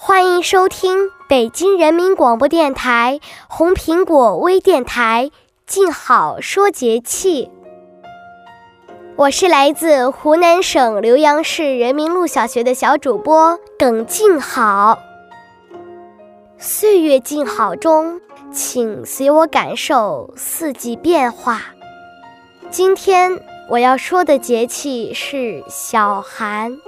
欢迎收听北京人民广播电台红苹果微电台，静好说节气。我是来自湖南省浏阳市人民路小学的小主播耿静好。岁月静好中，请随我感受四季变化。今天。我要说的节气是小寒。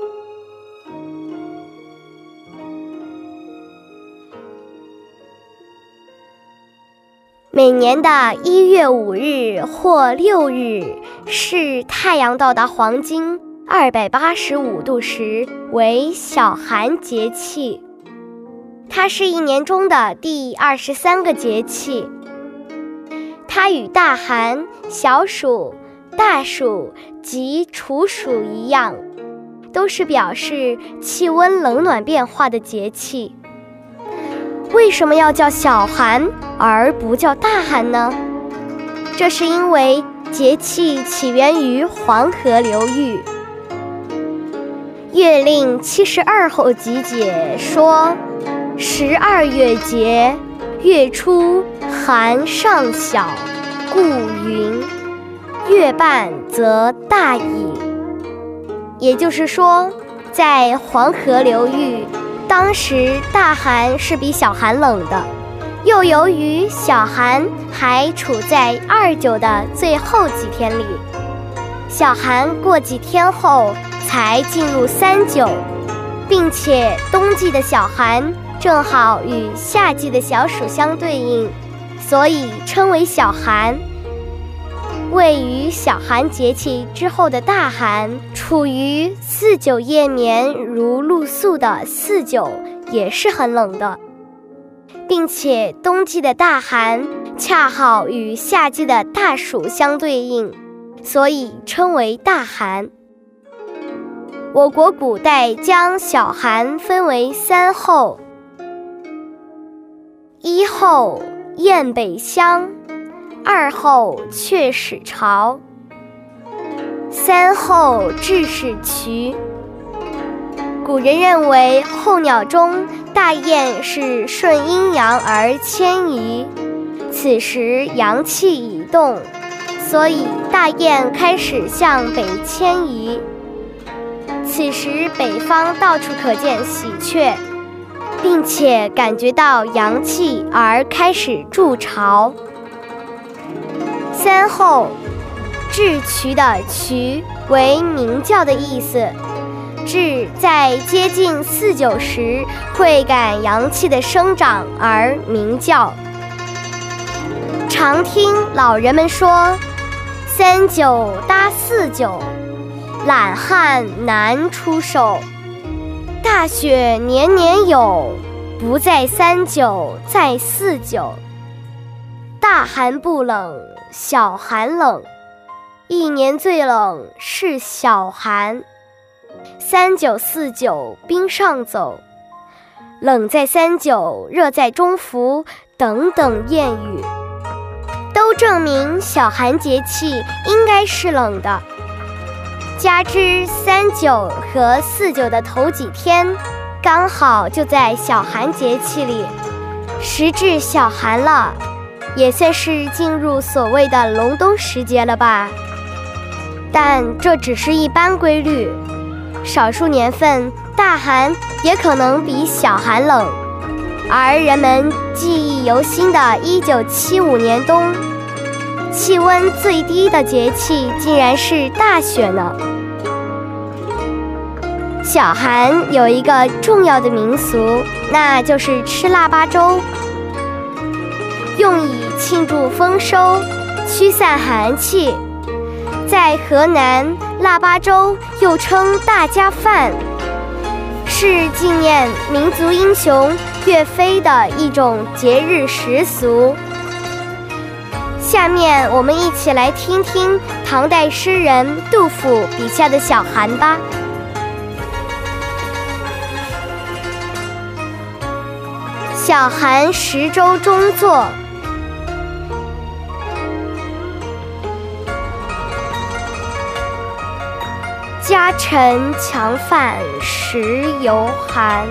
每年的一月五日或六日是太阳到达黄金二百八十五度时，为小寒节气。它是一年中的第二十三个节气。它与大寒、小暑。大暑及处暑一样，都是表示气温冷暖变化的节气。为什么要叫小寒而不叫大寒呢？这是因为节气起源于黄河流域。《月令七十二候集解》说：“十二月节，月初寒尚小，故云。”月半则大矣。也就是说，在黄河流域，当时大寒是比小寒冷的。又由于小寒还处在二九的最后几天里，小寒过几天后才进入三九，并且冬季的小寒正好与夏季的小暑相对应，所以称为小寒。位于小寒节气之后的大寒，处于四九夜眠如露宿的四九，也是很冷的，并且冬季的大寒恰好与夏季的大暑相对应，所以称为大寒。我国古代将小寒分为三候：一候雁北乡。二后却始朝，三后至始渠。古人认为候鸟中大雁是顺阴阳而迁移，此时阳气已动，所以大雁开始向北迁移。此时北方到处可见喜鹊，并且感觉到阳气而开始筑巢。三后，至渠的渠为鸣叫的意思。至在接近四九时，会感阳气的生长而鸣叫。常听老人们说：“三九搭四九，懒汉难出手。大雪年年有，不在三九在四九。大寒不冷。”小寒冷，一年最冷是小寒。三九四九冰上走，冷在三九，热在中伏等等谚语，都证明小寒节气应该是冷的。加之三九和四九的头几天，刚好就在小寒节气里，时至小寒了。也算是进入所谓的隆冬时节了吧，但这只是一般规律，少数年份大寒也可能比小寒冷。而人们记忆犹新的1975年冬，气温最低的节气竟然是大雪呢。小寒有一个重要的民俗，那就是吃腊八粥，用以庆祝丰收、驱散寒气。在河南，腊八粥又称大家饭。是纪念民族英雄岳飞的一种节日习俗。下面我们一起来听听唐代诗人杜甫笔下的小寒吧。小寒食粥中作。家臣强饭食犹寒，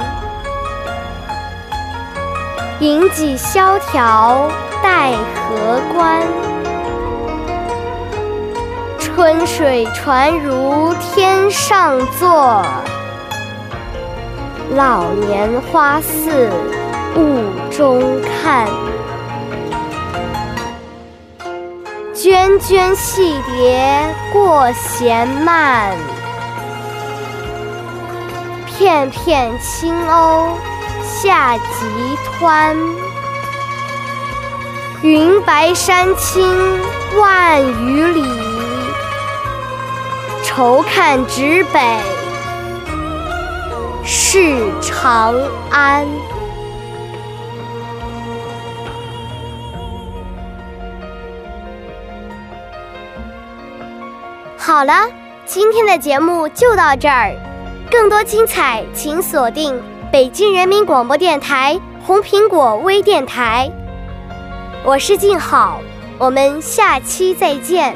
饮几萧条待何关？春水传如天上坐，老年花似雾中看。涓涓细蝶过闲漫。片片青鸥下急湍，云白山青万余里，愁看直北是长安。好了，今天的节目就到这儿。更多精彩，请锁定北京人民广播电台红苹果微电台。我是静好，我们下期再见。